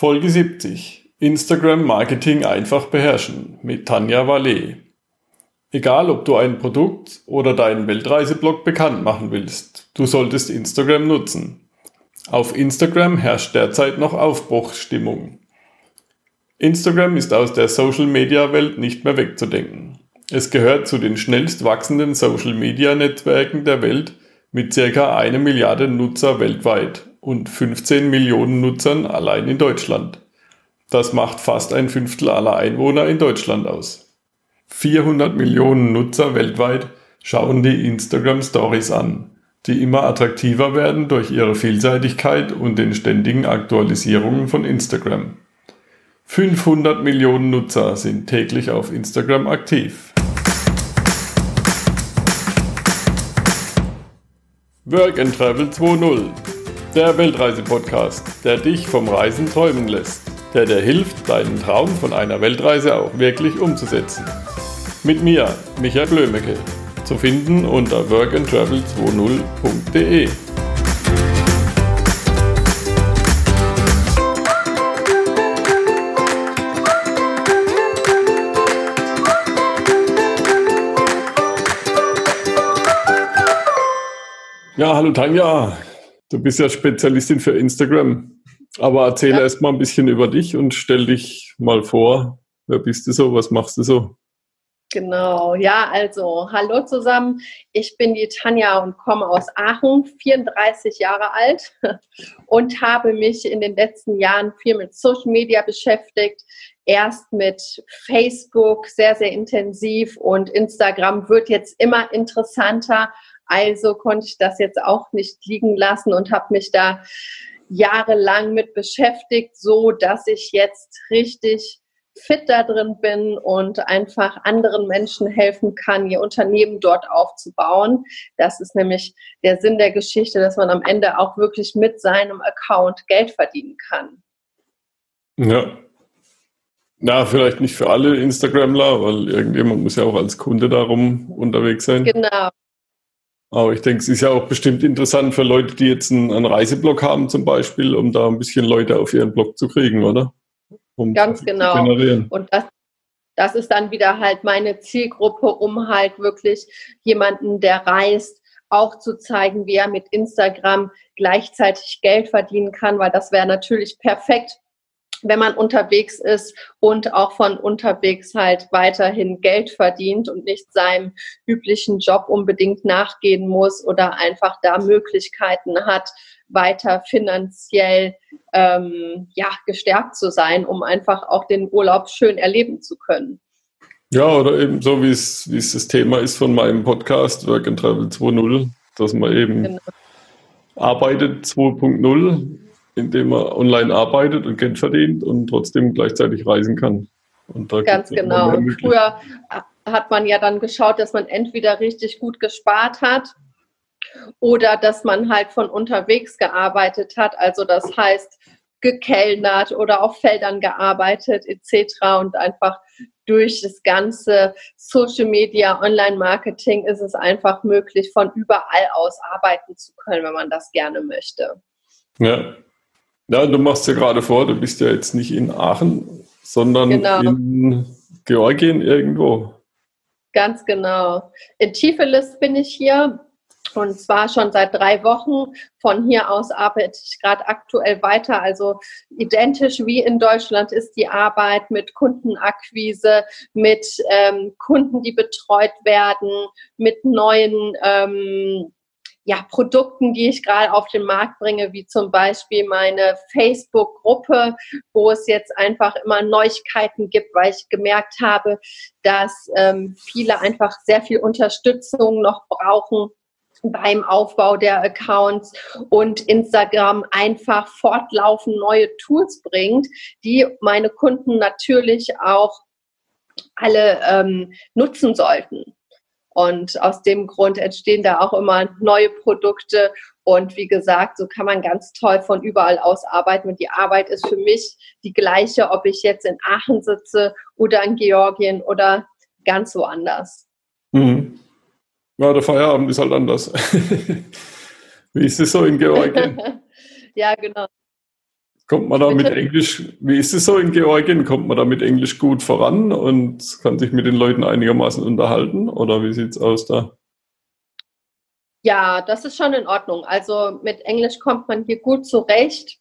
Folge 70. Instagram Marketing einfach beherrschen mit Tanja Vallee. Egal, ob du ein Produkt oder deinen Weltreiseblog bekannt machen willst, du solltest Instagram nutzen. Auf Instagram herrscht derzeit noch Aufbruchsstimmung. Instagram ist aus der Social-Media-Welt nicht mehr wegzudenken. Es gehört zu den schnellst wachsenden Social-Media-Netzwerken der Welt mit circa eine Milliarde Nutzer weltweit und 15 Millionen Nutzern allein in Deutschland. Das macht fast ein Fünftel aller Einwohner in Deutschland aus. 400 Millionen Nutzer weltweit schauen die Instagram Stories an, die immer attraktiver werden durch ihre Vielseitigkeit und den ständigen Aktualisierungen von Instagram. 500 Millionen Nutzer sind täglich auf Instagram aktiv. Work and Travel 2.0, der Weltreise-Podcast, der dich vom Reisen träumen lässt, der dir hilft, deinen Traum von einer Weltreise auch wirklich umzusetzen. Mit mir, Michael Blömecke, zu finden unter workandtravel20.de. Ja, hallo Tanja. Du bist ja Spezialistin für Instagram. Aber erzähle ja. erst mal ein bisschen über dich und stell dich mal vor. Wer bist du so? Was machst du so? Genau, ja, also hallo zusammen. Ich bin die Tanja und komme aus Aachen, 34 Jahre alt und habe mich in den letzten Jahren viel mit Social Media beschäftigt. Erst mit Facebook sehr, sehr intensiv und Instagram wird jetzt immer interessanter. Also konnte ich das jetzt auch nicht liegen lassen und habe mich da jahrelang mit beschäftigt, so dass ich jetzt richtig fit da drin bin und einfach anderen Menschen helfen kann, ihr Unternehmen dort aufzubauen. Das ist nämlich der Sinn der Geschichte, dass man am Ende auch wirklich mit seinem Account Geld verdienen kann. Ja. Na, vielleicht nicht für alle Instagramler, weil irgendjemand muss ja auch als Kunde darum unterwegs sein. Genau. Aber ich denke, es ist ja auch bestimmt interessant für Leute, die jetzt einen, einen Reiseblog haben zum Beispiel, um da ein bisschen Leute auf ihren Blog zu kriegen, oder? Um Ganz genau. Und das, das ist dann wieder halt meine Zielgruppe, um halt wirklich jemanden, der reist, auch zu zeigen, wie er mit Instagram gleichzeitig Geld verdienen kann, weil das wäre natürlich perfekt wenn man unterwegs ist und auch von unterwegs halt weiterhin Geld verdient und nicht seinem üblichen Job unbedingt nachgehen muss oder einfach da Möglichkeiten hat, weiter finanziell ähm, ja, gestärkt zu sein, um einfach auch den Urlaub schön erleben zu können. Ja, oder eben so, wie es, das Thema ist von meinem Podcast Work and Travel 2.0, dass man eben genau. arbeitet 2.0 indem man online arbeitet und Geld verdient und trotzdem gleichzeitig reisen kann. Ganz genau. Früher hat man ja dann geschaut, dass man entweder richtig gut gespart hat oder dass man halt von unterwegs gearbeitet hat. Also das heißt, gekellnert oder auf Feldern gearbeitet etc. Und einfach durch das ganze Social Media, Online-Marketing ist es einfach möglich, von überall aus arbeiten zu können, wenn man das gerne möchte. Ja, ja, du machst ja gerade vor, du bist ja jetzt nicht in Aachen, sondern genau. in Georgien irgendwo. Ganz genau. In Tiflis bin ich hier und zwar schon seit drei Wochen. Von hier aus arbeite ich gerade aktuell weiter. Also identisch wie in Deutschland ist die Arbeit mit Kundenakquise, mit ähm, Kunden, die betreut werden, mit neuen ähm, ja, Produkten, die ich gerade auf den Markt bringe, wie zum Beispiel meine Facebook-Gruppe, wo es jetzt einfach immer Neuigkeiten gibt, weil ich gemerkt habe, dass ähm, viele einfach sehr viel Unterstützung noch brauchen beim Aufbau der Accounts und Instagram einfach fortlaufend neue Tools bringt, die meine Kunden natürlich auch alle ähm, nutzen sollten. Und aus dem Grund entstehen da auch immer neue Produkte. Und wie gesagt, so kann man ganz toll von überall aus arbeiten. Und die Arbeit ist für mich die gleiche, ob ich jetzt in Aachen sitze oder in Georgien oder ganz woanders. Mhm. Ja, der Feierabend ist halt anders. Wie ist es so in Georgien? ja, genau. Kommt man da mit Englisch, wie ist es so in Georgien? Kommt man da mit Englisch gut voran und kann sich mit den Leuten einigermaßen unterhalten? Oder wie sieht es aus da? Ja, das ist schon in Ordnung. Also mit Englisch kommt man hier gut zurecht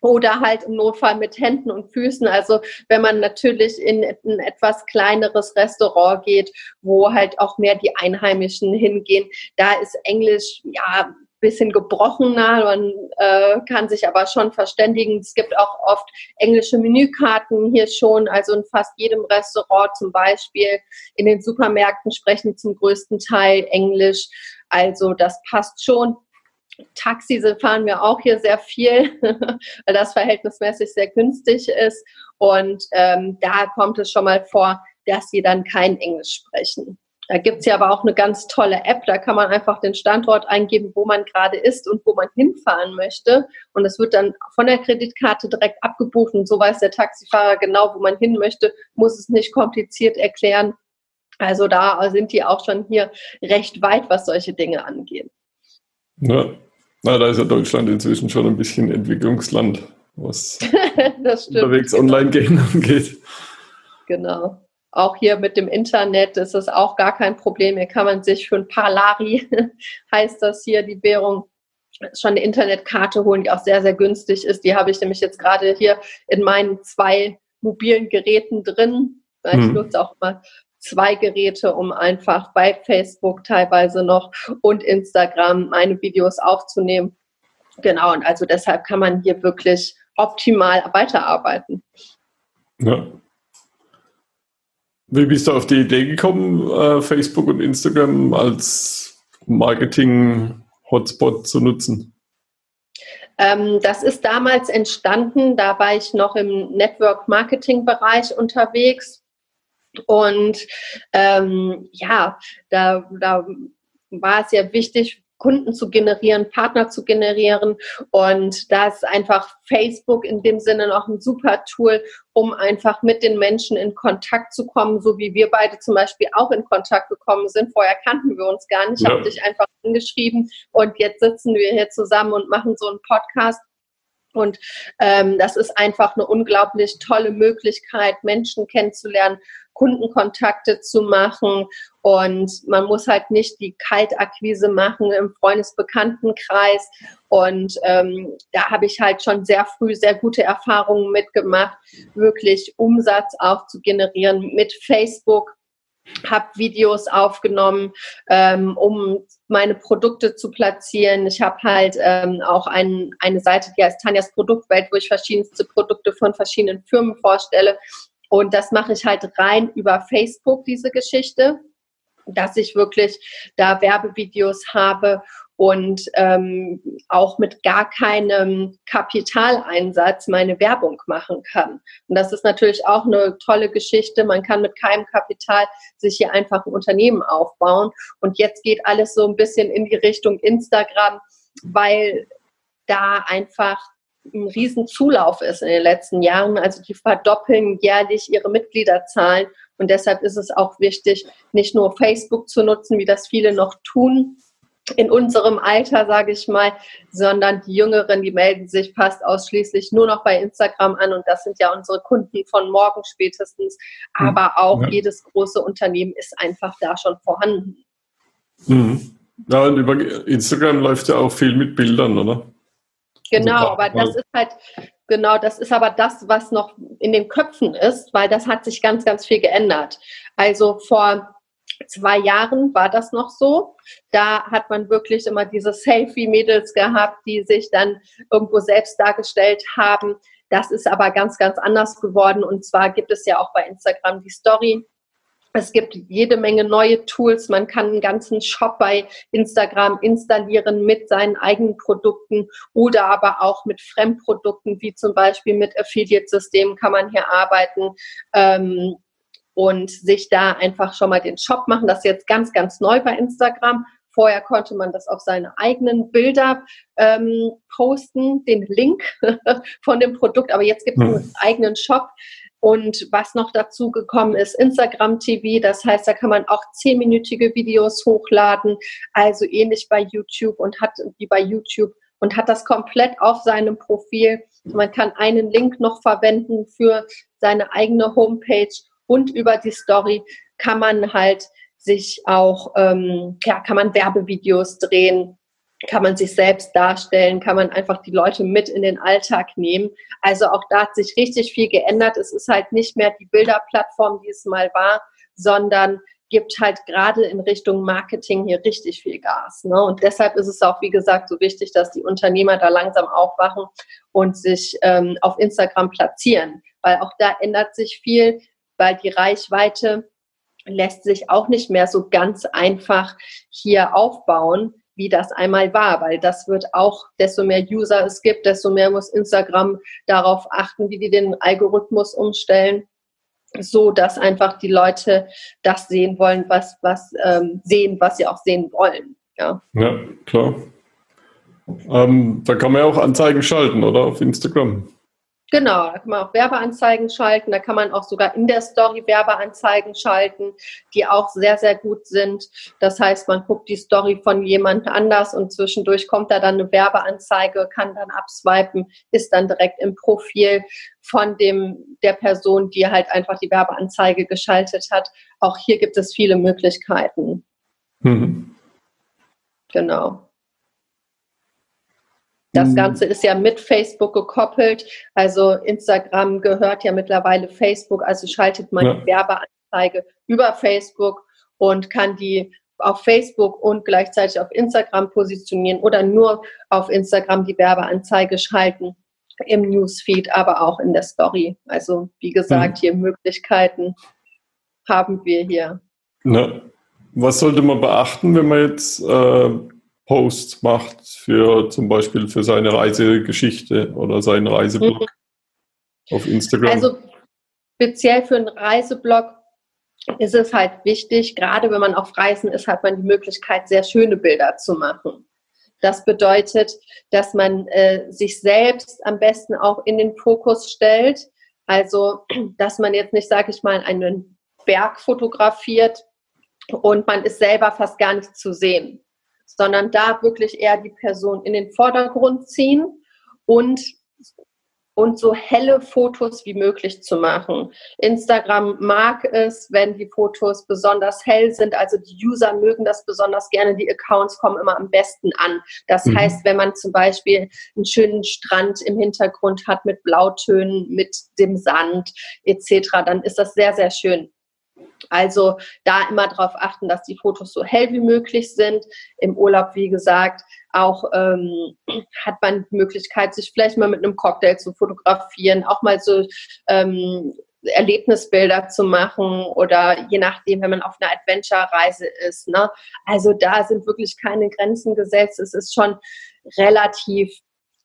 oder halt im Notfall mit Händen und Füßen. Also wenn man natürlich in ein etwas kleineres Restaurant geht, wo halt auch mehr die Einheimischen hingehen, da ist Englisch ja bisschen gebrochener, man äh, kann sich aber schon verständigen. Es gibt auch oft englische Menükarten hier schon, also in fast jedem Restaurant zum Beispiel. In den Supermärkten sprechen zum größten Teil Englisch. Also das passt schon. Taxi fahren wir auch hier sehr viel, weil das verhältnismäßig sehr günstig ist. Und ähm, da kommt es schon mal vor, dass sie dann kein Englisch sprechen. Da gibt es ja aber auch eine ganz tolle App, da kann man einfach den Standort eingeben, wo man gerade ist und wo man hinfahren möchte. Und es wird dann von der Kreditkarte direkt abgebucht und so weiß der Taxifahrer genau, wo man hin möchte, muss es nicht kompliziert erklären. Also da sind die auch schon hier recht weit, was solche Dinge angeht. Ja, na, da ist ja Deutschland inzwischen schon ein bisschen Entwicklungsland, was unterwegs genau. online gehen angeht. Genau. Auch hier mit dem Internet ist es auch gar kein Problem. Hier kann man sich für ein paar Lari, heißt das hier, die Währung, schon eine Internetkarte holen, die auch sehr, sehr günstig ist. Die habe ich nämlich jetzt gerade hier in meinen zwei mobilen Geräten drin. Ich hm. nutze auch immer zwei Geräte, um einfach bei Facebook teilweise noch und Instagram meine Videos aufzunehmen. Genau, und also deshalb kann man hier wirklich optimal weiterarbeiten. Ja. Wie bist du auf die Idee gekommen, äh, Facebook und Instagram als Marketing-Hotspot zu nutzen? Ähm, das ist damals entstanden, da war ich noch im Network-Marketing-Bereich unterwegs. Und ähm, ja, da, da war es ja wichtig, Kunden zu generieren, Partner zu generieren. Und da ist einfach Facebook in dem Sinne noch ein super Tool, um einfach mit den Menschen in Kontakt zu kommen, so wie wir beide zum Beispiel auch in Kontakt gekommen sind. Vorher kannten wir uns gar nicht. Ich ja. habe dich einfach angeschrieben und jetzt sitzen wir hier zusammen und machen so einen Podcast. Und ähm, das ist einfach eine unglaublich tolle Möglichkeit, Menschen kennenzulernen, Kundenkontakte zu machen. Und man muss halt nicht die Kaltakquise machen im Freundesbekanntenkreis. Und ähm, da habe ich halt schon sehr früh sehr gute Erfahrungen mitgemacht, wirklich Umsatz auch zu generieren mit Facebook habe Videos aufgenommen, ähm, um meine Produkte zu platzieren. Ich habe halt ähm, auch ein, eine Seite, die heißt Tanjas Produktwelt, wo ich verschiedenste Produkte von verschiedenen Firmen vorstelle. Und das mache ich halt rein über Facebook, diese Geschichte, dass ich wirklich da Werbevideos habe und ähm, auch mit gar keinem Kapitaleinsatz meine Werbung machen kann. Und das ist natürlich auch eine tolle Geschichte. Man kann mit keinem Kapital sich hier einfach ein Unternehmen aufbauen. Und jetzt geht alles so ein bisschen in die Richtung Instagram, weil da einfach ein riesen Zulauf ist in den letzten Jahren. Also die verdoppeln jährlich ihre Mitgliederzahlen. Und deshalb ist es auch wichtig, nicht nur Facebook zu nutzen, wie das viele noch tun, in unserem Alter, sage ich mal, sondern die Jüngeren, die melden sich fast ausschließlich nur noch bei Instagram an und das sind ja unsere Kunden von morgen spätestens. Hm. Aber auch ja. jedes große Unternehmen ist einfach da schon vorhanden. Mhm. Ja, und über Instagram läuft ja auch viel mit Bildern, oder? Genau, aber das ist halt, genau, das ist aber das, was noch in den Köpfen ist, weil das hat sich ganz, ganz viel geändert. Also vor zwei Jahren war das noch so. Da hat man wirklich immer diese Selfie-Mädels gehabt, die sich dann irgendwo selbst dargestellt haben. Das ist aber ganz, ganz anders geworden. Und zwar gibt es ja auch bei Instagram die Story. Es gibt jede Menge neue Tools. Man kann einen ganzen Shop bei Instagram installieren mit seinen eigenen Produkten oder aber auch mit Fremdprodukten, wie zum Beispiel mit Affiliate-Systemen kann man hier arbeiten. Ähm, und sich da einfach schon mal den Shop machen. Das ist jetzt ganz, ganz neu bei Instagram. Vorher konnte man das auf seine eigenen Bilder ähm, posten, den Link von dem Produkt, aber jetzt gibt es einen eigenen Shop. Und was noch dazu gekommen ist, Instagram TV, das heißt, da kann man auch zehnminütige Videos hochladen, also ähnlich bei YouTube und hat wie bei YouTube. Und hat das komplett auf seinem Profil. Man kann einen Link noch verwenden für seine eigene Homepage und über die Story kann man halt sich auch, ähm, ja, kann man Werbevideos drehen, kann man sich selbst darstellen, kann man einfach die Leute mit in den Alltag nehmen. Also auch da hat sich richtig viel geändert. Es ist halt nicht mehr die Bilderplattform, die es mal war, sondern gibt halt gerade in Richtung Marketing hier richtig viel Gas. Ne? Und deshalb ist es auch, wie gesagt, so wichtig, dass die Unternehmer da langsam aufwachen und sich ähm, auf Instagram platzieren, weil auch da ändert sich viel, weil die Reichweite lässt sich auch nicht mehr so ganz einfach hier aufbauen, wie das einmal war, weil das wird auch, desto mehr User es gibt, desto mehr muss Instagram darauf achten, wie die den Algorithmus umstellen so dass einfach die Leute das sehen wollen, was, was ähm, sehen, was sie auch sehen wollen. Ja, ja klar. Ähm, da kann man ja auch Anzeigen schalten, oder? Auf Instagram. Genau, da kann man auch Werbeanzeigen schalten, da kann man auch sogar in der Story Werbeanzeigen schalten, die auch sehr, sehr gut sind. Das heißt, man guckt die Story von jemand anders und zwischendurch kommt da dann eine Werbeanzeige, kann dann abswipen, ist dann direkt im Profil von dem, der Person, die halt einfach die Werbeanzeige geschaltet hat. Auch hier gibt es viele Möglichkeiten. Mhm. Genau. Das mhm. Ganze ist ja mit Facebook gekoppelt. Also Instagram gehört ja mittlerweile Facebook. Also schaltet man ja. die Werbeanzeige über Facebook und kann die auf Facebook und gleichzeitig auf Instagram positionieren oder nur auf Instagram die Werbeanzeige schalten im Newsfeed, aber auch in der Story. Also wie gesagt, mhm. hier Möglichkeiten haben wir hier. Na, was sollte man beachten, wenn man jetzt äh, Posts macht für zum Beispiel für seine Reisegeschichte oder seinen Reiseblog mhm. auf Instagram? Also speziell für einen Reiseblog ist es halt wichtig, gerade wenn man auf Reisen ist, hat man die Möglichkeit, sehr schöne Bilder zu machen. Das bedeutet, dass man äh, sich selbst am besten auch in den Fokus stellt. Also, dass man jetzt nicht, sage ich mal, einen Berg fotografiert und man ist selber fast gar nicht zu sehen sondern da wirklich eher die Person in den Vordergrund ziehen und und so helle Fotos wie möglich zu machen. Instagram mag es, wenn die Fotos besonders hell sind. Also die User mögen das besonders gerne. Die Accounts kommen immer am besten an. Das mhm. heißt, wenn man zum Beispiel einen schönen Strand im Hintergrund hat mit Blautönen, mit dem Sand etc., dann ist das sehr, sehr schön. Also da immer darauf achten, dass die Fotos so hell wie möglich sind. Im Urlaub, wie gesagt, auch ähm, hat man die Möglichkeit, sich vielleicht mal mit einem Cocktail zu fotografieren, auch mal so ähm, Erlebnisbilder zu machen oder je nachdem, wenn man auf einer Adventure-Reise ist. Ne? Also da sind wirklich keine Grenzen gesetzt. Es ist schon relativ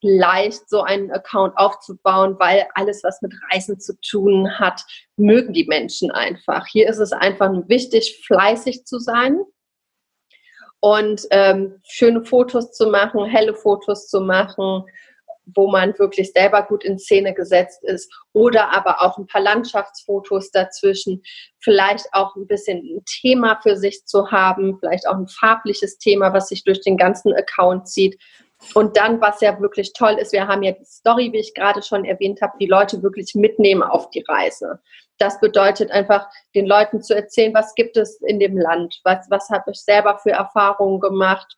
leicht, so einen Account aufzubauen, weil alles, was mit Reisen zu tun hat, mögen die Menschen einfach. Hier ist es einfach wichtig, fleißig zu sein und ähm, schöne Fotos zu machen, helle Fotos zu machen, wo man wirklich selber gut in Szene gesetzt ist oder aber auch ein paar Landschaftsfotos dazwischen, vielleicht auch ein bisschen ein Thema für sich zu haben, vielleicht auch ein farbliches Thema, was sich durch den ganzen Account zieht, und dann, was ja wirklich toll ist, wir haben ja die Story, wie ich gerade schon erwähnt habe, die Leute wirklich mitnehmen auf die Reise. Das bedeutet einfach, den Leuten zu erzählen, was gibt es in dem Land, was, was habe ich selber für Erfahrungen gemacht.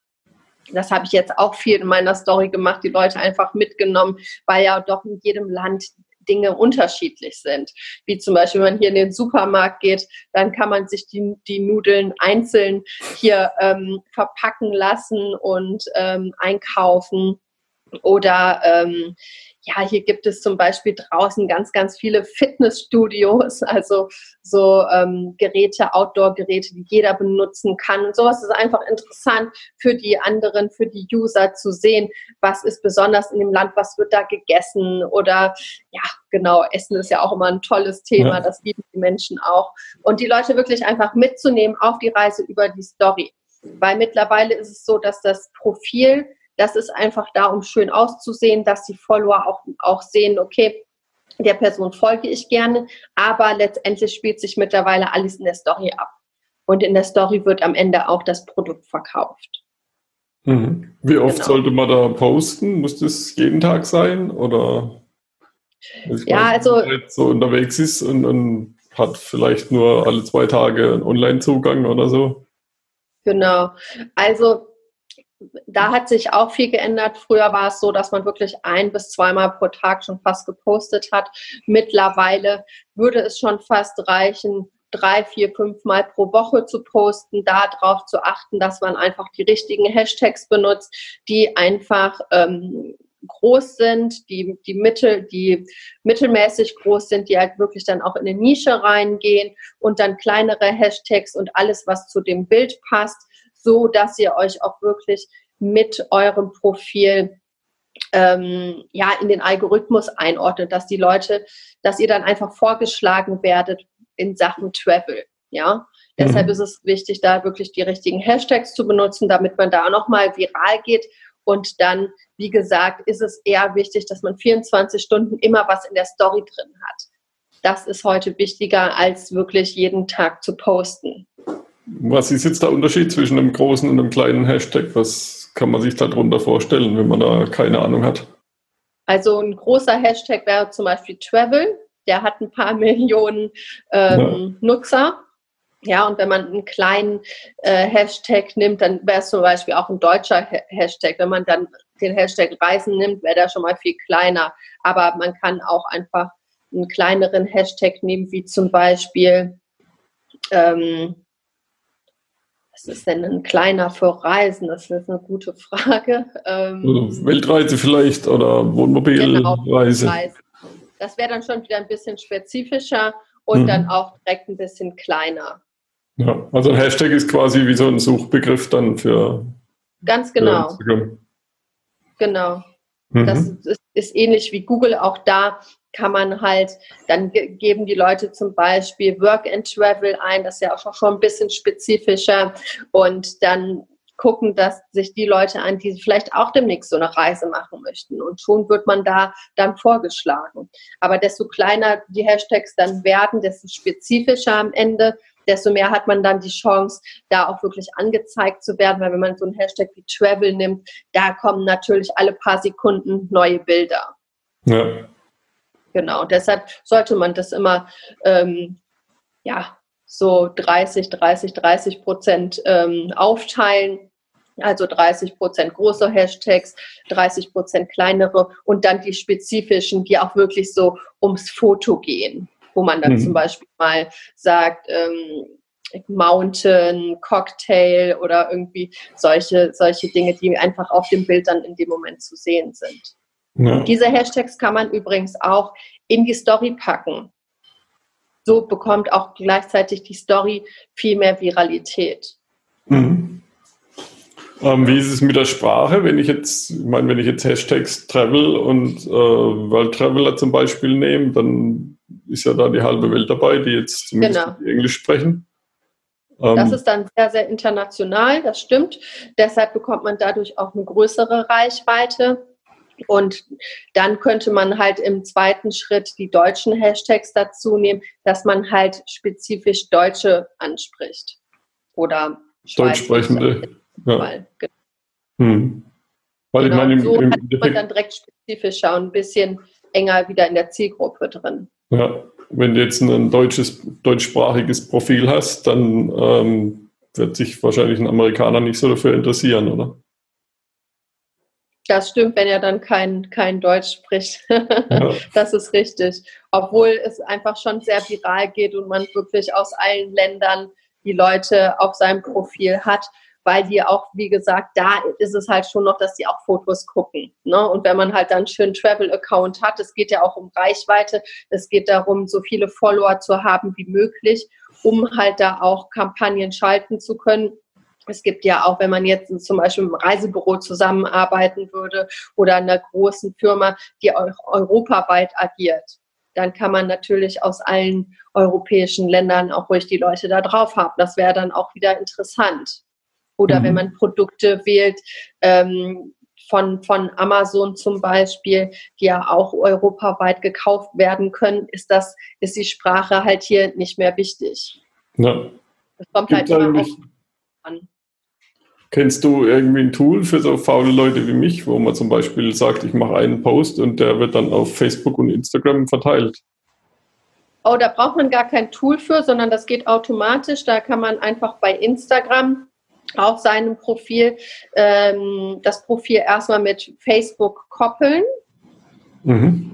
Das habe ich jetzt auch viel in meiner Story gemacht, die Leute einfach mitgenommen, weil ja doch in jedem Land Dinge unterschiedlich sind. Wie zum Beispiel, wenn man hier in den Supermarkt geht, dann kann man sich die, die Nudeln einzeln hier ähm, verpacken lassen und ähm, einkaufen. Oder ähm, ja, hier gibt es zum Beispiel draußen ganz, ganz viele Fitnessstudios, also so ähm, Geräte, Outdoor-Geräte, die jeder benutzen kann. Und sowas ist einfach interessant für die anderen, für die User zu sehen, was ist besonders in dem Land, was wird da gegessen oder ja, genau, Essen ist ja auch immer ein tolles Thema, ja. das lieben die Menschen auch. Und die Leute wirklich einfach mitzunehmen auf die Reise über die Story. Weil mittlerweile ist es so, dass das Profil das ist einfach da, um schön auszusehen, dass die Follower auch, auch sehen, okay, der Person folge ich gerne, aber letztendlich spielt sich mittlerweile alles in der Story ab. Und in der Story wird am Ende auch das Produkt verkauft. Mhm. Wie oft genau. sollte man da posten? Muss das jeden Tag sein oder? ja, meine, also so unterwegs ist und, und hat vielleicht nur alle zwei Tage einen Online-Zugang oder so. Genau. Also da hat sich auch viel geändert. Früher war es so, dass man wirklich ein bis zweimal pro Tag schon fast gepostet hat. Mittlerweile würde es schon fast reichen, drei, vier, fünf Mal pro Woche zu posten, darauf zu achten, dass man einfach die richtigen Hashtags benutzt, die einfach ähm, groß sind, die, die Mittel, die mittelmäßig groß sind, die halt wirklich dann auch in eine Nische reingehen und dann kleinere Hashtags und alles, was zu dem Bild passt, so dass ihr euch auch wirklich mit eurem Profil ähm, ja in den Algorithmus einordnet, dass die Leute, dass ihr dann einfach vorgeschlagen werdet in Sachen Travel. Ja, mhm. deshalb ist es wichtig, da wirklich die richtigen Hashtags zu benutzen, damit man da nochmal viral geht und dann, wie gesagt, ist es eher wichtig, dass man 24 Stunden immer was in der Story drin hat. Das ist heute wichtiger, als wirklich jeden Tag zu posten. Was ist jetzt der Unterschied zwischen einem großen und einem kleinen Hashtag? Was kann man sich darunter vorstellen, wenn man da keine Ahnung hat? Also ein großer Hashtag wäre zum Beispiel Travel. Der hat ein paar Millionen ähm, ja. Nutzer. Ja, und wenn man einen kleinen äh, Hashtag nimmt, dann wäre es zum Beispiel auch ein deutscher ha Hashtag. Wenn man dann den Hashtag Reisen nimmt, wäre der schon mal viel kleiner. Aber man kann auch einfach einen kleineren Hashtag nehmen, wie zum Beispiel, ähm, was ist denn ein kleiner für Reisen? Das ist eine gute Frage. Ähm, also Weltreise vielleicht oder Wohnmobilreise. Genau, das wäre dann schon wieder ein bisschen spezifischer und mhm. dann auch direkt ein bisschen kleiner. Ja, also ein Hashtag ist quasi wie so ein Suchbegriff dann für. Ganz genau. Für genau. Mhm. Das ist, ist, ähnlich wie Google. Auch da kann man halt, dann geben die Leute zum Beispiel Work and Travel ein, das ist ja auch schon ein bisschen spezifischer. Und dann gucken, dass sich die Leute an, die vielleicht auch demnächst so eine Reise machen möchten. Und schon wird man da dann vorgeschlagen. Aber desto kleiner die Hashtags dann werden, desto spezifischer am Ende desto mehr hat man dann die Chance, da auch wirklich angezeigt zu werden, weil wenn man so einen Hashtag wie Travel nimmt, da kommen natürlich alle paar Sekunden neue Bilder. Ja. Genau, deshalb sollte man das immer, ähm, ja, so 30, 30, 30 Prozent ähm, aufteilen. Also 30 Prozent große Hashtags, 30 Prozent kleinere und dann die spezifischen, die auch wirklich so ums Foto gehen wo man dann mhm. zum Beispiel mal sagt, ähm, Mountain, Cocktail oder irgendwie solche, solche Dinge, die einfach auf dem Bild dann in dem Moment zu sehen sind. Ja. Diese Hashtags kann man übrigens auch in die Story packen. So bekommt auch gleichzeitig die Story viel mehr Viralität. Mhm. Ähm, wie ist es mit der Sprache? Wenn ich jetzt, ich meine, wenn ich jetzt Hashtags Travel und äh, World Traveler zum Beispiel nehme, dann ist ja da die halbe Welt dabei, die jetzt zumindest genau. Englisch sprechen. Das ähm, ist dann sehr, sehr international, das stimmt. Deshalb bekommt man dadurch auch eine größere Reichweite. Und dann könnte man halt im zweiten Schritt die deutschen Hashtags dazu nehmen, dass man halt spezifisch Deutsche anspricht. Oder Deutschsprechende. Ja. Genau. hm. Weil genau, ich meine, im, so im hat man dann direkt spezifischer und ein bisschen enger wieder in der Zielgruppe drin. Ja, wenn du jetzt ein deutsches, deutschsprachiges Profil hast, dann ähm, wird sich wahrscheinlich ein Amerikaner nicht so dafür interessieren, oder? Das stimmt, wenn er dann kein, kein Deutsch spricht. Ja. Das ist richtig. Obwohl es einfach schon sehr viral geht und man wirklich aus allen Ländern die Leute auf seinem Profil hat weil die auch, wie gesagt, da ist es halt schon noch, dass die auch Fotos gucken. Ne? Und wenn man halt dann einen schönen Travel-Account hat, es geht ja auch um Reichweite, es geht darum, so viele Follower zu haben wie möglich, um halt da auch Kampagnen schalten zu können. Es gibt ja auch, wenn man jetzt zum Beispiel im Reisebüro zusammenarbeiten würde oder einer großen Firma, die auch europaweit agiert, dann kann man natürlich aus allen europäischen Ländern auch ruhig die Leute da drauf haben. Das wäre dann auch wieder interessant. Oder mhm. wenn man Produkte wählt, ähm, von, von Amazon zum Beispiel, die ja auch europaweit gekauft werden können, ist das, ist die Sprache halt hier nicht mehr wichtig. Ja. Das kommt Gibt halt immer an. Kennst du irgendwie ein Tool für so faule Leute wie mich, wo man zum Beispiel sagt, ich mache einen Post und der wird dann auf Facebook und Instagram verteilt? Oh, da braucht man gar kein Tool für, sondern das geht automatisch. Da kann man einfach bei Instagram auf seinem Profil ähm, das Profil erstmal mit Facebook koppeln. Mhm.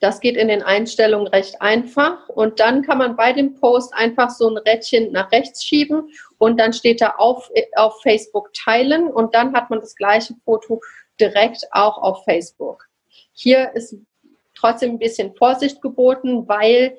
Das geht in den Einstellungen recht einfach. Und dann kann man bei dem Post einfach so ein Rädchen nach rechts schieben und dann steht da auf, auf Facebook teilen und dann hat man das gleiche Foto direkt auch auf Facebook. Hier ist trotzdem ein bisschen Vorsicht geboten, weil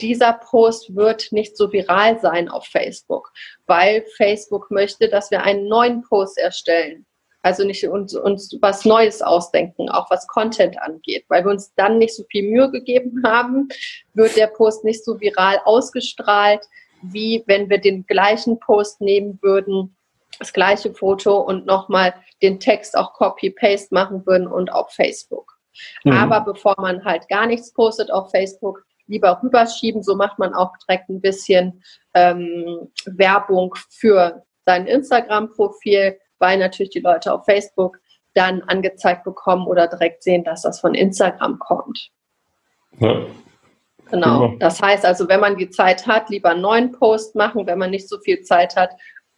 dieser Post wird nicht so viral sein auf Facebook, weil Facebook möchte, dass wir einen neuen Post erstellen. Also nicht uns, uns was Neues ausdenken, auch was Content angeht. Weil wir uns dann nicht so viel Mühe gegeben haben, wird der Post nicht so viral ausgestrahlt, wie wenn wir den gleichen Post nehmen würden, das gleiche Foto und nochmal den Text auch Copy-Paste machen würden und auf Facebook. Mhm. Aber bevor man halt gar nichts postet auf Facebook, lieber rüberschieben. So macht man auch direkt ein bisschen ähm, Werbung für sein Instagram-Profil weil natürlich die Leute auf Facebook dann angezeigt bekommen oder direkt sehen, dass das von Instagram kommt. Ja. Genau. Das heißt also, wenn man die Zeit hat, lieber einen neuen Post machen. Wenn man nicht so viel Zeit hat,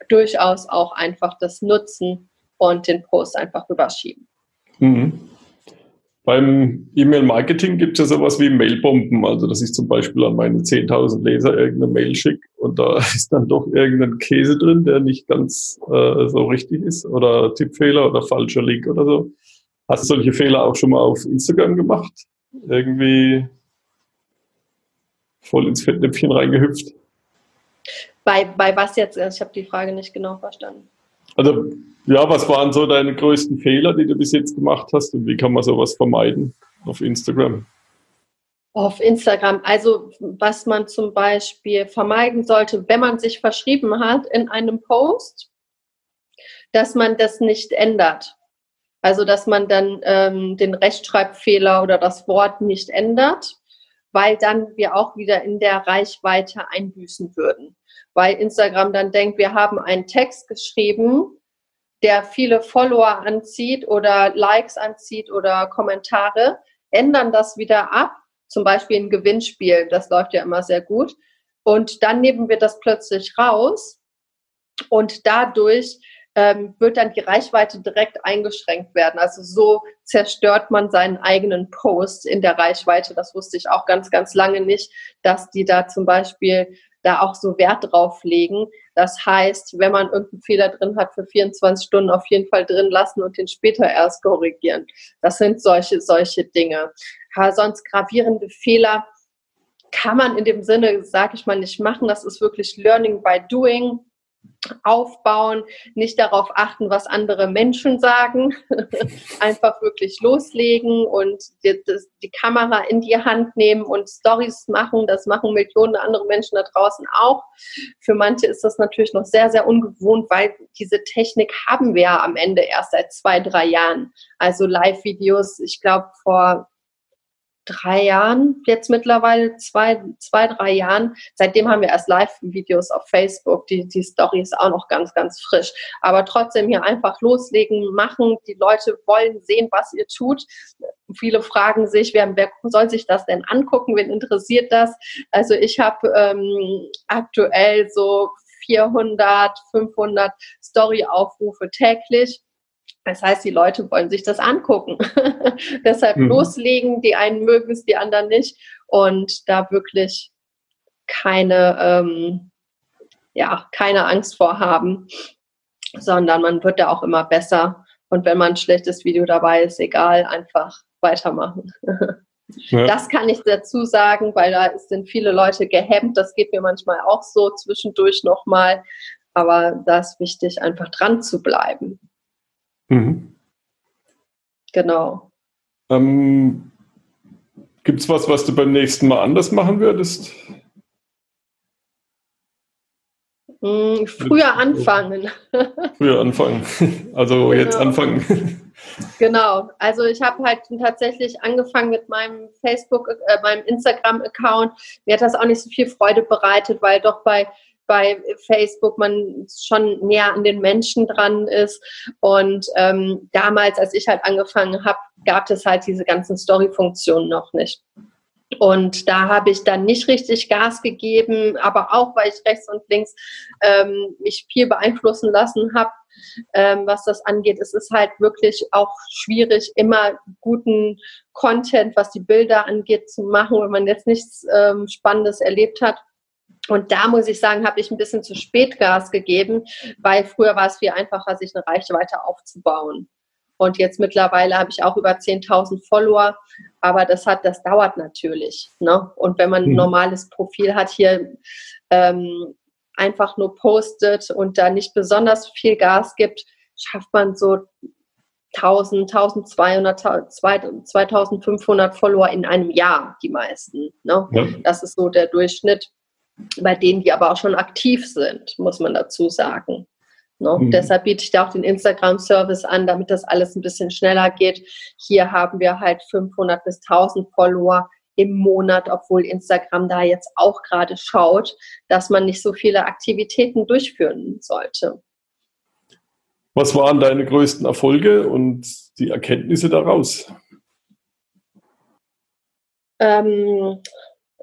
durchaus auch einfach das nutzen und den Post einfach rüberschieben. Mhm. Beim E-Mail-Marketing gibt es ja sowas wie Mailbomben. Also, dass ich zum Beispiel an meine 10.000 Leser irgendeine Mail schicke und da ist dann doch irgendein Käse drin, der nicht ganz äh, so richtig ist oder Tippfehler oder falscher Link oder so. Hast du solche Fehler auch schon mal auf Instagram gemacht? Irgendwie voll ins Fettnäpfchen reingehüpft? Bei, bei was jetzt? Ich habe die Frage nicht genau verstanden. Also ja, was waren so deine größten Fehler, die du bis jetzt gemacht hast und wie kann man sowas vermeiden auf Instagram? Auf Instagram, also was man zum Beispiel vermeiden sollte, wenn man sich verschrieben hat in einem Post, dass man das nicht ändert. Also dass man dann ähm, den Rechtschreibfehler oder das Wort nicht ändert, weil dann wir auch wieder in der Reichweite einbüßen würden. Weil Instagram dann denkt, wir haben einen Text geschrieben, der viele Follower anzieht oder Likes anzieht oder Kommentare, ändern das wieder ab, zum Beispiel ein Gewinnspiel, das läuft ja immer sehr gut. Und dann nehmen wir das plötzlich raus und dadurch ähm, wird dann die Reichweite direkt eingeschränkt werden. Also so zerstört man seinen eigenen Post in der Reichweite. Das wusste ich auch ganz, ganz lange nicht, dass die da zum Beispiel da auch so Wert drauf legen. Das heißt, wenn man irgendeinen Fehler drin hat, für 24 Stunden auf jeden Fall drin lassen und den später erst korrigieren. Das sind solche, solche Dinge. Ja, sonst gravierende Fehler kann man in dem Sinne, sage ich mal, nicht machen. Das ist wirklich Learning by Doing aufbauen, nicht darauf achten, was andere Menschen sagen, einfach wirklich loslegen und die, die, Kamera in die Hand nehmen und Stories machen. Das machen Millionen andere Menschen da draußen auch. Für manche ist das natürlich noch sehr, sehr ungewohnt, weil diese Technik haben wir ja am Ende erst seit zwei, drei Jahren. Also Live-Videos, ich glaube vor drei Jahren, jetzt mittlerweile zwei, zwei, drei Jahren. Seitdem haben wir erst Live-Videos auf Facebook. Die, die Story ist auch noch ganz, ganz frisch. Aber trotzdem hier einfach loslegen, machen. Die Leute wollen sehen, was ihr tut. Viele fragen sich, wer, wer soll sich das denn angucken? Wen interessiert das? Also ich habe ähm, aktuell so 400, 500 Story-Aufrufe täglich das heißt, die Leute wollen sich das angucken. Deshalb mhm. loslegen, die einen mögen es, die anderen nicht. Und da wirklich keine, ähm, ja, keine Angst vor haben, sondern man wird da auch immer besser. Und wenn man ein schlechtes Video dabei ist, egal, einfach weitermachen. Ja. Das kann ich dazu sagen, weil da sind viele Leute gehemmt. Das geht mir manchmal auch so zwischendurch nochmal. Aber da ist wichtig, einfach dran zu bleiben. Mhm. Genau. Ähm, Gibt es was, was du beim nächsten Mal anders machen würdest? Hm, früher anfangen. Früher anfangen. Also genau. jetzt anfangen. Genau. Also ich habe halt tatsächlich angefangen mit meinem Facebook, äh, meinem Instagram-Account. Mir hat das auch nicht so viel Freude bereitet, weil doch bei bei Facebook man schon näher an den Menschen dran ist. Und ähm, damals, als ich halt angefangen habe, gab es halt diese ganzen Story-Funktionen noch nicht. Und da habe ich dann nicht richtig Gas gegeben, aber auch, weil ich rechts und links ähm, mich viel beeinflussen lassen habe, ähm, was das angeht. Es ist halt wirklich auch schwierig, immer guten Content, was die Bilder angeht, zu machen, wenn man jetzt nichts ähm, Spannendes erlebt hat. Und da muss ich sagen, habe ich ein bisschen zu spät Gas gegeben, weil früher war es viel einfacher, sich eine Reichweite aufzubauen. Und jetzt mittlerweile habe ich auch über 10.000 Follower. Aber das hat, das dauert natürlich. Ne? Und wenn man ein mhm. normales Profil hat, hier ähm, einfach nur postet und da nicht besonders viel Gas gibt, schafft man so 1000, 1200, 2500 Follower in einem Jahr, die meisten. Ne? Ja. Das ist so der Durchschnitt. Bei denen, die aber auch schon aktiv sind, muss man dazu sagen. Ne? Mhm. Deshalb biete ich da auch den Instagram-Service an, damit das alles ein bisschen schneller geht. Hier haben wir halt 500 bis 1000 Follower im Monat, obwohl Instagram da jetzt auch gerade schaut, dass man nicht so viele Aktivitäten durchführen sollte. Was waren deine größten Erfolge und die Erkenntnisse daraus? Ähm,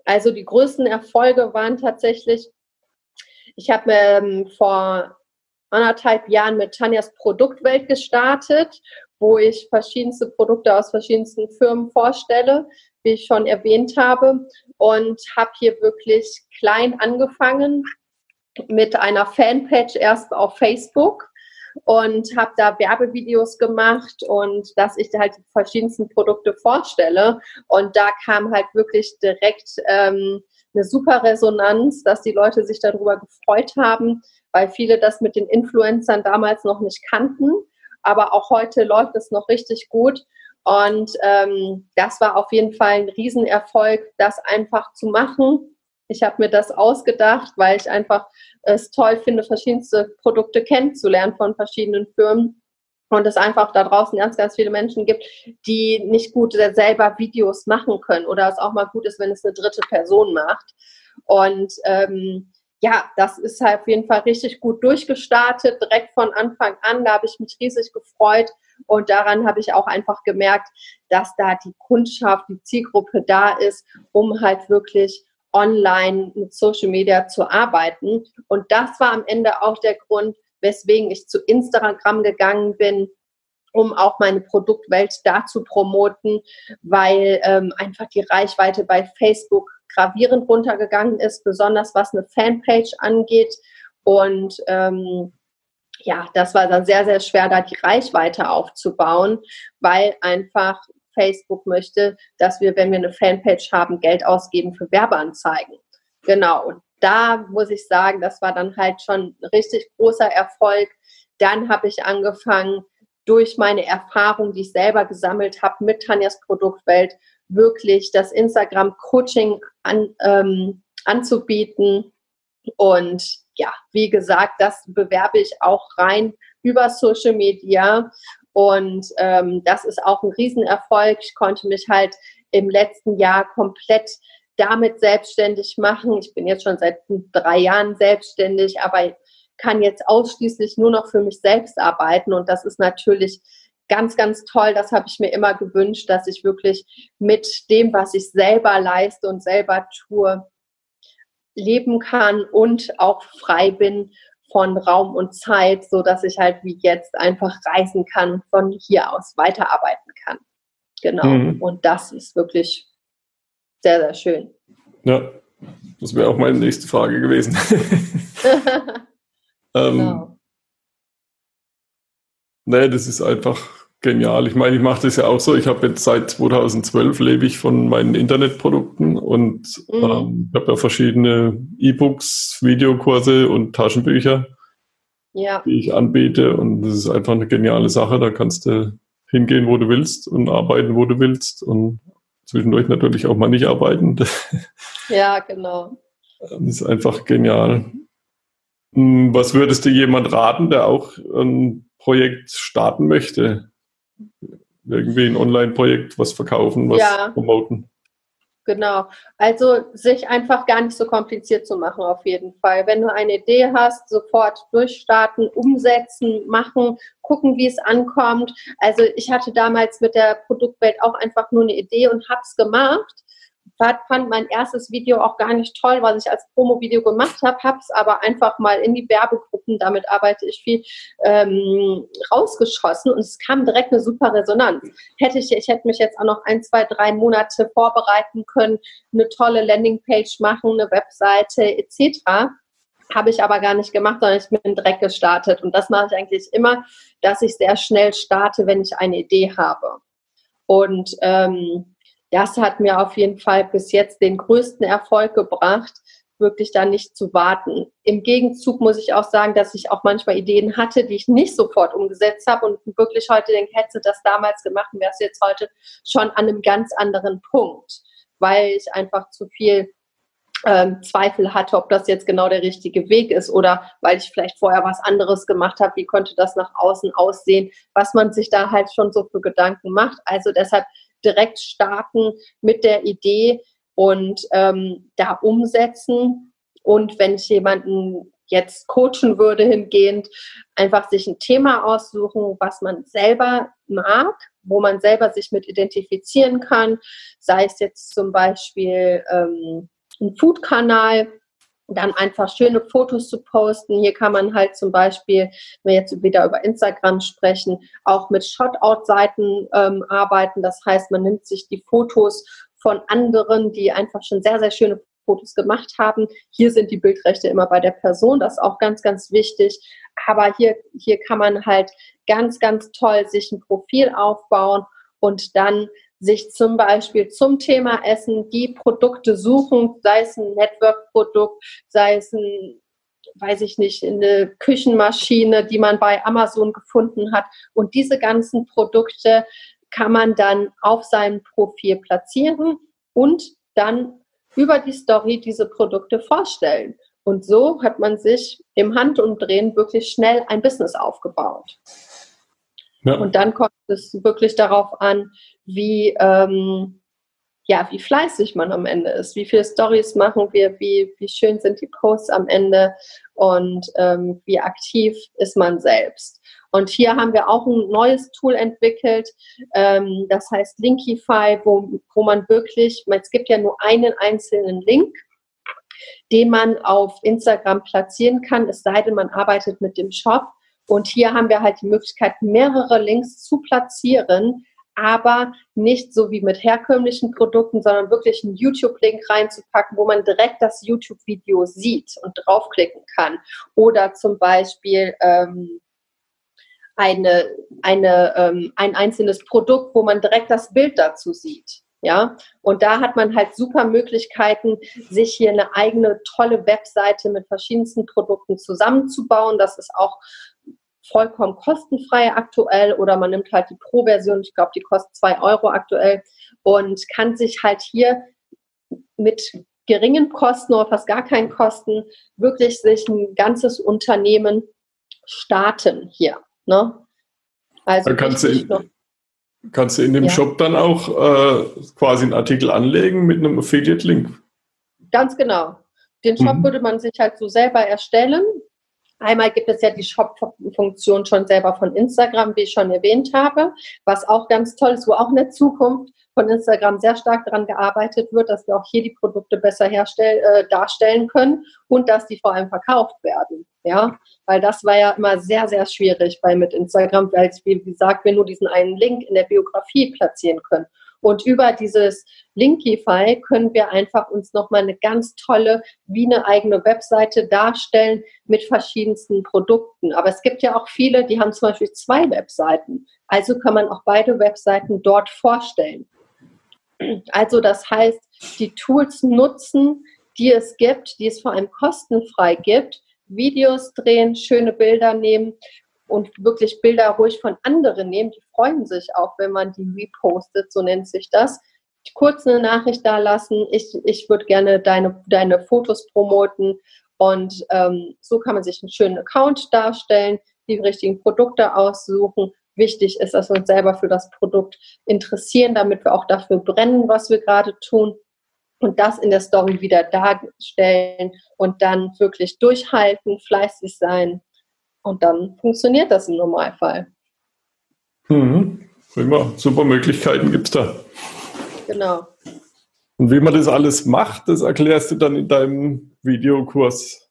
also die größten Erfolge waren tatsächlich, ich habe ähm, vor anderthalb Jahren mit Tanjas Produktwelt gestartet, wo ich verschiedenste Produkte aus verschiedensten Firmen vorstelle, wie ich schon erwähnt habe. Und habe hier wirklich klein angefangen mit einer Fanpage erst auf Facebook und habe da Werbevideos gemacht und dass ich halt die verschiedensten Produkte vorstelle. Und da kam halt wirklich direkt ähm, eine super Resonanz, dass die Leute sich darüber gefreut haben, weil viele das mit den Influencern damals noch nicht kannten. Aber auch heute läuft es noch richtig gut. Und ähm, das war auf jeden Fall ein Riesenerfolg, das einfach zu machen. Ich habe mir das ausgedacht, weil ich einfach es toll finde, verschiedenste Produkte kennenzulernen von verschiedenen Firmen. Und es einfach da draußen ganz, ganz viele Menschen gibt, die nicht gut selber Videos machen können oder es auch mal gut ist, wenn es eine dritte Person macht. Und ähm, ja, das ist halt auf jeden Fall richtig gut durchgestartet, direkt von Anfang an. Da habe ich mich riesig gefreut und daran habe ich auch einfach gemerkt, dass da die Kundschaft, die Zielgruppe da ist, um halt wirklich online mit Social Media zu arbeiten. Und das war am Ende auch der Grund, weswegen ich zu Instagram gegangen bin, um auch meine Produktwelt da zu promoten, weil ähm, einfach die Reichweite bei Facebook gravierend runtergegangen ist, besonders was eine Fanpage angeht. Und ähm, ja, das war dann sehr, sehr schwer, da die Reichweite aufzubauen, weil einfach Facebook möchte, dass wir, wenn wir eine Fanpage haben, Geld ausgeben für Werbeanzeigen. Genau. Und da muss ich sagen, das war dann halt schon ein richtig großer Erfolg. Dann habe ich angefangen, durch meine Erfahrung, die ich selber gesammelt habe mit Tanjas Produktwelt, wirklich das Instagram-Coaching an, ähm, anzubieten. Und ja, wie gesagt, das bewerbe ich auch rein über Social Media. Und ähm, das ist auch ein Riesenerfolg. Ich konnte mich halt im letzten Jahr komplett damit selbstständig machen. Ich bin jetzt schon seit drei Jahren selbstständig, aber kann jetzt ausschließlich nur noch für mich selbst arbeiten. Und das ist natürlich ganz, ganz toll. Das habe ich mir immer gewünscht, dass ich wirklich mit dem, was ich selber leiste und selber tue, leben kann und auch frei bin von Raum und Zeit, so dass ich halt wie jetzt einfach reisen kann von hier aus weiterarbeiten kann. Genau. Mhm. Und das ist wirklich sehr, sehr schön. Ja, das wäre auch meine nächste Frage gewesen. ähm, genau. Nee, das ist einfach genial. Ich meine, ich mache das ja auch so. Ich habe jetzt seit 2012 lebe ich von meinen Internetprodukten und mhm. ähm, habe ja verschiedene E-Books, Videokurse und Taschenbücher, ja. die ich anbiete. Und das ist einfach eine geniale Sache. Da kannst du hingehen, wo du willst und arbeiten, wo du willst und zwischendurch natürlich auch mal nicht arbeiten. Ja, genau. Das ist einfach genial. Hm, was würdest du jemand raten, der auch ein Projekt starten möchte? Irgendwie ein Online-Projekt, was verkaufen, was ja. promoten? Genau. Also sich einfach gar nicht so kompliziert zu machen, auf jeden Fall. Wenn du eine Idee hast, sofort durchstarten, umsetzen, machen, gucken, wie es ankommt. Also ich hatte damals mit der Produktwelt auch einfach nur eine Idee und hab's gemacht fand mein erstes Video auch gar nicht toll, was ich als Promo-Video gemacht habe, habe es aber einfach mal in die Werbegruppen, damit arbeite ich viel, ähm, rausgeschossen und es kam direkt eine super Resonanz. Hätte ich, ich hätte mich jetzt auch noch ein, zwei, drei Monate vorbereiten können, eine tolle Landingpage machen, eine Webseite etc. Habe ich aber gar nicht gemacht, sondern ich bin direkt gestartet. Und das mache ich eigentlich immer, dass ich sehr schnell starte, wenn ich eine Idee habe. Und ähm, das hat mir auf jeden Fall bis jetzt den größten Erfolg gebracht, wirklich da nicht zu warten. Im Gegenzug muss ich auch sagen, dass ich auch manchmal Ideen hatte, die ich nicht sofort umgesetzt habe und wirklich heute denke, hätte das damals gemacht, wäre es jetzt heute schon an einem ganz anderen Punkt, weil ich einfach zu viel ähm, Zweifel hatte, ob das jetzt genau der richtige Weg ist oder weil ich vielleicht vorher was anderes gemacht habe, wie könnte das nach außen aussehen, was man sich da halt schon so für Gedanken macht. Also deshalb direkt starten mit der Idee und ähm, da umsetzen. Und wenn ich jemanden jetzt coachen würde hingehend, einfach sich ein Thema aussuchen, was man selber mag, wo man selber sich mit identifizieren kann, sei es jetzt zum Beispiel ähm, ein Food-Kanal, dann einfach schöne Fotos zu posten. Hier kann man halt zum Beispiel, wenn wir jetzt wieder über Instagram sprechen, auch mit Shotout-Seiten ähm, arbeiten. Das heißt, man nimmt sich die Fotos von anderen, die einfach schon sehr, sehr schöne Fotos gemacht haben. Hier sind die Bildrechte immer bei der Person, das ist auch ganz, ganz wichtig. Aber hier, hier kann man halt ganz, ganz toll sich ein Profil aufbauen und dann sich zum Beispiel zum Thema Essen die Produkte suchen, sei es ein Network-Produkt, sei es ein, weiß ich nicht, eine Küchenmaschine, die man bei Amazon gefunden hat. Und diese ganzen Produkte kann man dann auf seinem Profil platzieren und dann über die Story diese Produkte vorstellen. Und so hat man sich im Handumdrehen wirklich schnell ein Business aufgebaut. Ja. Und dann kommt es wirklich darauf an, wie, ähm, ja, wie fleißig man am Ende ist, wie viele Stories machen wir, wie, wie schön sind die Posts am Ende und ähm, wie aktiv ist man selbst. Und hier haben wir auch ein neues Tool entwickelt, ähm, das heißt Linkify, wo, wo man wirklich, es gibt ja nur einen einzelnen Link, den man auf Instagram platzieren kann, es sei denn, man arbeitet mit dem Shop. Und hier haben wir halt die Möglichkeit, mehrere Links zu platzieren, aber nicht so wie mit herkömmlichen Produkten, sondern wirklich einen YouTube-Link reinzupacken, wo man direkt das YouTube-Video sieht und draufklicken kann. Oder zum Beispiel ähm, eine, eine, ähm, ein einzelnes Produkt, wo man direkt das Bild dazu sieht. Ja, und da hat man halt super Möglichkeiten, sich hier eine eigene tolle Webseite mit verschiedensten Produkten zusammenzubauen. Das ist auch vollkommen kostenfrei aktuell oder man nimmt halt die Pro-Version, ich glaube, die kostet zwei Euro aktuell und kann sich halt hier mit geringen Kosten oder fast gar keinen Kosten wirklich sich ein ganzes Unternehmen starten hier. Ne? Also da kannst, du in, kannst du in dem ja. Shop dann auch äh, quasi einen Artikel anlegen mit einem Affiliate-Link. Ganz genau. Den Shop mhm. würde man sich halt so selber erstellen. Einmal gibt es ja die Shop-Funktion schon selber von Instagram, wie ich schon erwähnt habe, was auch ganz toll ist, wo auch in der Zukunft von Instagram sehr stark daran gearbeitet wird, dass wir auch hier die Produkte besser herstellen, äh, darstellen können und dass die vor allem verkauft werden. Ja, weil das war ja immer sehr, sehr schwierig bei mit Instagram, weil, wie gesagt, wir nur diesen einen Link in der Biografie platzieren können. Und über dieses Linkify können wir einfach uns nochmal eine ganz tolle, wie eine eigene Webseite darstellen mit verschiedensten Produkten. Aber es gibt ja auch viele, die haben zum Beispiel zwei Webseiten. Also kann man auch beide Webseiten dort vorstellen. Also das heißt, die Tools nutzen, die es gibt, die es vor allem kostenfrei gibt, Videos drehen, schöne Bilder nehmen und wirklich Bilder ruhig von anderen nehmen. Die freuen sich auch, wenn man die repostet, so nennt sich das. Kurz eine Nachricht da lassen. Ich, ich würde gerne deine, deine Fotos promoten. Und ähm, so kann man sich einen schönen Account darstellen, die richtigen Produkte aussuchen. Wichtig ist, dass wir uns selber für das Produkt interessieren, damit wir auch dafür brennen, was wir gerade tun. und das in der Story wieder darstellen und dann wirklich durchhalten, fleißig sein und dann funktioniert das im Normalfall. Mhm. Prima, super Möglichkeiten gibt es da. Genau. Und wie man das alles macht, das erklärst du dann in deinem Videokurs.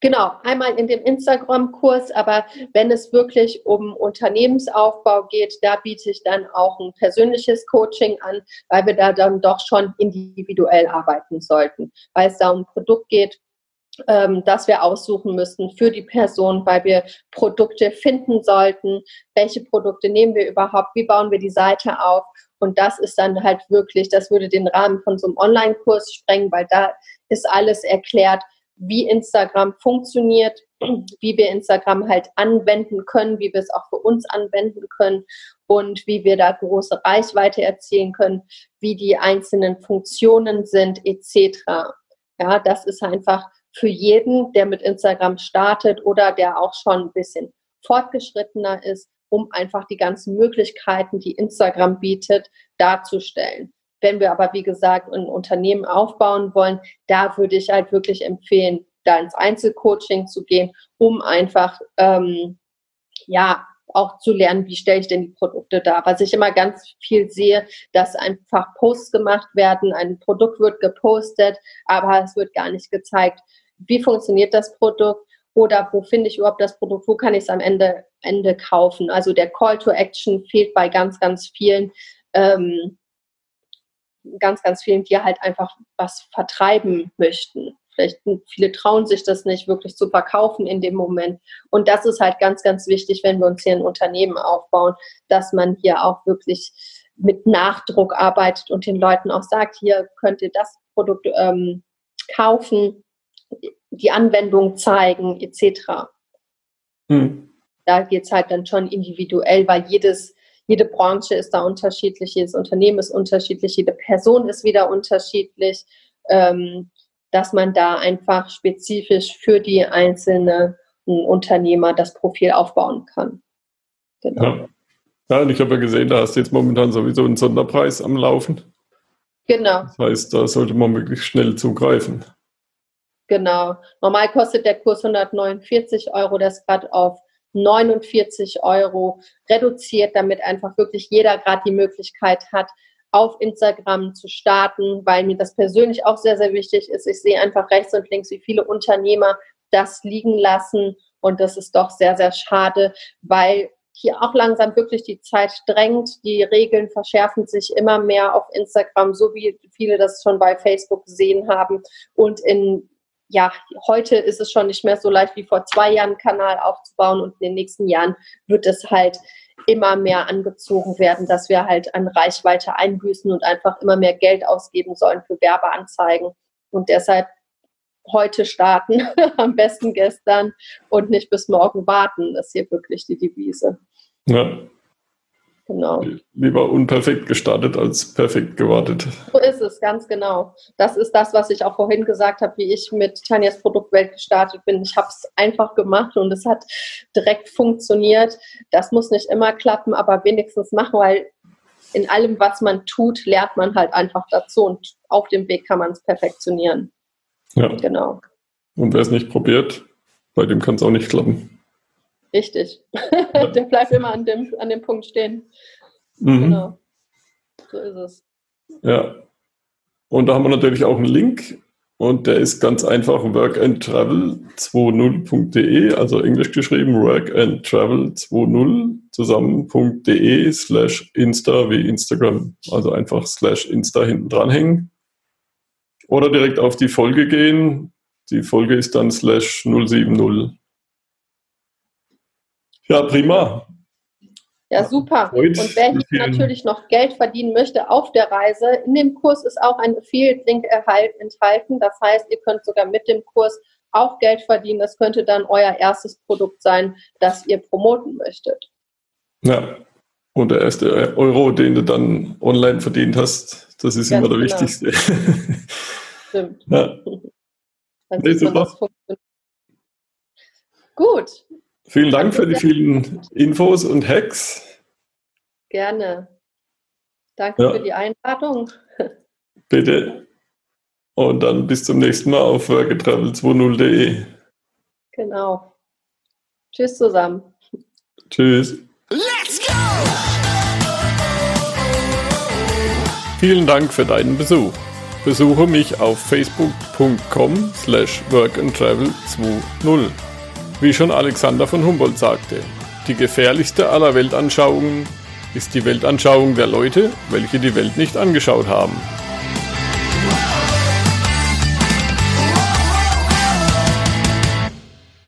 Genau, einmal in dem Instagram-Kurs, aber wenn es wirklich um Unternehmensaufbau geht, da biete ich dann auch ein persönliches Coaching an, weil wir da dann doch schon individuell arbeiten sollten, weil es da um ein Produkt geht, ähm, das wir aussuchen müssen für die Person, weil wir Produkte finden sollten. Welche Produkte nehmen wir überhaupt? Wie bauen wir die Seite auf? Und das ist dann halt wirklich, das würde den Rahmen von so einem Online-Kurs sprengen, weil da ist alles erklärt, wie Instagram funktioniert, wie wir Instagram halt anwenden können, wie wir es auch für uns anwenden können und wie wir da große Reichweite erzielen können, wie die einzelnen Funktionen sind, etc. Ja, das ist einfach für jeden, der mit Instagram startet oder der auch schon ein bisschen fortgeschrittener ist, um einfach die ganzen Möglichkeiten, die Instagram bietet, darzustellen. Wenn wir aber, wie gesagt, ein Unternehmen aufbauen wollen, da würde ich halt wirklich empfehlen, da ins Einzelcoaching zu gehen, um einfach ähm, ja auch zu lernen, wie stelle ich denn die Produkte dar. Was ich immer ganz viel sehe, dass einfach Posts gemacht werden, ein Produkt wird gepostet, aber es wird gar nicht gezeigt, wie funktioniert das Produkt oder wo finde ich überhaupt das Produkt, wo kann ich es am Ende, Ende kaufen. Also der Call to Action fehlt bei ganz, ganz vielen, ähm, ganz, ganz vielen, die halt einfach was vertreiben möchten. Vielleicht viele trauen sich das nicht wirklich zu verkaufen in dem Moment. Und das ist halt ganz, ganz wichtig, wenn wir uns hier ein Unternehmen aufbauen, dass man hier auch wirklich mit Nachdruck arbeitet und den Leuten auch sagt, hier könnt ihr das Produkt ähm, kaufen die Anwendung zeigen, etc. Hm. Da geht es halt dann schon individuell, weil jedes, jede Branche ist da unterschiedlich, jedes Unternehmen ist unterschiedlich, jede Person ist wieder unterschiedlich, ähm, dass man da einfach spezifisch für die einzelne Unternehmer das Profil aufbauen kann. Genau. Ja. ja, und ich habe ja gesehen, da hast du jetzt momentan sowieso einen Sonderpreis am Laufen. Genau. Das heißt, da sollte man möglichst schnell zugreifen. Genau. Normal kostet der Kurs 149 Euro, das gerade auf 49 Euro reduziert, damit einfach wirklich jeder gerade die Möglichkeit hat, auf Instagram zu starten, weil mir das persönlich auch sehr, sehr wichtig ist. Ich sehe einfach rechts und links, wie viele Unternehmer das liegen lassen. Und das ist doch sehr, sehr schade, weil hier auch langsam wirklich die Zeit drängt. Die Regeln verschärfen sich immer mehr auf Instagram, so wie viele das schon bei Facebook gesehen haben. Und in ja, heute ist es schon nicht mehr so leicht wie vor zwei Jahren, einen Kanal aufzubauen und in den nächsten Jahren wird es halt immer mehr angezogen werden, dass wir halt an Reichweite einbüßen und einfach immer mehr Geld ausgeben sollen für Werbeanzeigen. Und deshalb heute starten, am besten gestern und nicht bis morgen warten. Ist hier wirklich die Devise. Ja, Genau. Lieber unperfekt gestartet als perfekt gewartet. So ist es, ganz genau. Das ist das, was ich auch vorhin gesagt habe, wie ich mit Tanjas Produktwelt gestartet bin. Ich habe es einfach gemacht und es hat direkt funktioniert. Das muss nicht immer klappen, aber wenigstens machen, weil in allem, was man tut, lernt man halt einfach dazu und auf dem Weg kann man es perfektionieren. Ja. Genau. Und wer es nicht probiert, bei dem kann es auch nicht klappen. Richtig. der bleibt immer an dem, an dem Punkt stehen. Mhm. Genau. So ist es. Ja. Und da haben wir natürlich auch einen Link und der ist ganz einfach workandtravel20.de, also englisch geschrieben workandtravel20 zusammen.de slash insta wie Instagram, also einfach slash insta hinten dranhängen. Oder direkt auf die Folge gehen. Die Folge ist dann slash 070. Ja, prima. Ja, super. Und wer hier natürlich noch Geld verdienen möchte auf der Reise, in dem Kurs ist auch ein Affiliate-Link enthalten. Das heißt, ihr könnt sogar mit dem Kurs auch Geld verdienen. Das könnte dann euer erstes Produkt sein, das ihr promoten möchtet. Ja, und der erste Euro, den du dann online verdient hast, das ist Ganz immer der genau. wichtigste. Stimmt. Ja. Dann nee, super. Gut, Vielen Dank für die vielen Infos und Hacks. Gerne. Danke ja. für die Einladung. Bitte. Und dann bis zum nächsten Mal auf workatravel20.de. Genau. Tschüss zusammen. Tschüss. Let's go! Vielen Dank für deinen Besuch. Besuche mich auf facebook.com slash workandtravel20. Wie schon Alexander von Humboldt sagte, die gefährlichste aller Weltanschauungen ist die Weltanschauung der Leute, welche die Welt nicht angeschaut haben.